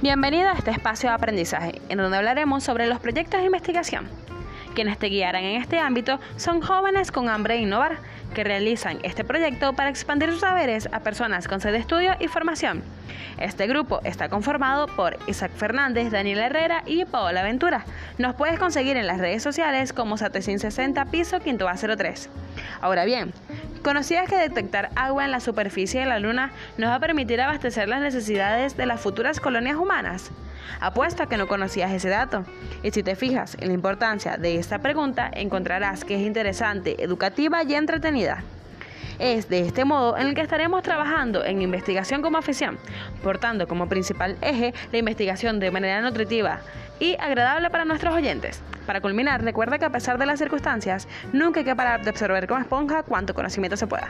Bienvenido a este espacio de aprendizaje, en donde hablaremos sobre los proyectos de investigación. Quienes te guiarán en este ámbito son jóvenes con hambre de innovar, que realizan este proyecto para expandir sus saberes a personas con sed de estudio y formación. Este grupo está conformado por Isaac Fernández, Daniel Herrera y Paola Ventura. Nos puedes conseguir en las redes sociales como Satecin60 Piso Quinto A03. Ahora bien, ¿Conocías que detectar agua en la superficie de la Luna nos va a permitir abastecer las necesidades de las futuras colonias humanas? Apuesto a que no conocías ese dato. Y si te fijas en la importancia de esta pregunta, encontrarás que es interesante, educativa y entretenida. Es de este modo en el que estaremos trabajando en investigación como afición, portando como principal eje la investigación de manera nutritiva y agradable para nuestros oyentes. Para culminar, recuerda que a pesar de las circunstancias, nunca hay que parar de absorber como esponja cuanto conocimiento se pueda.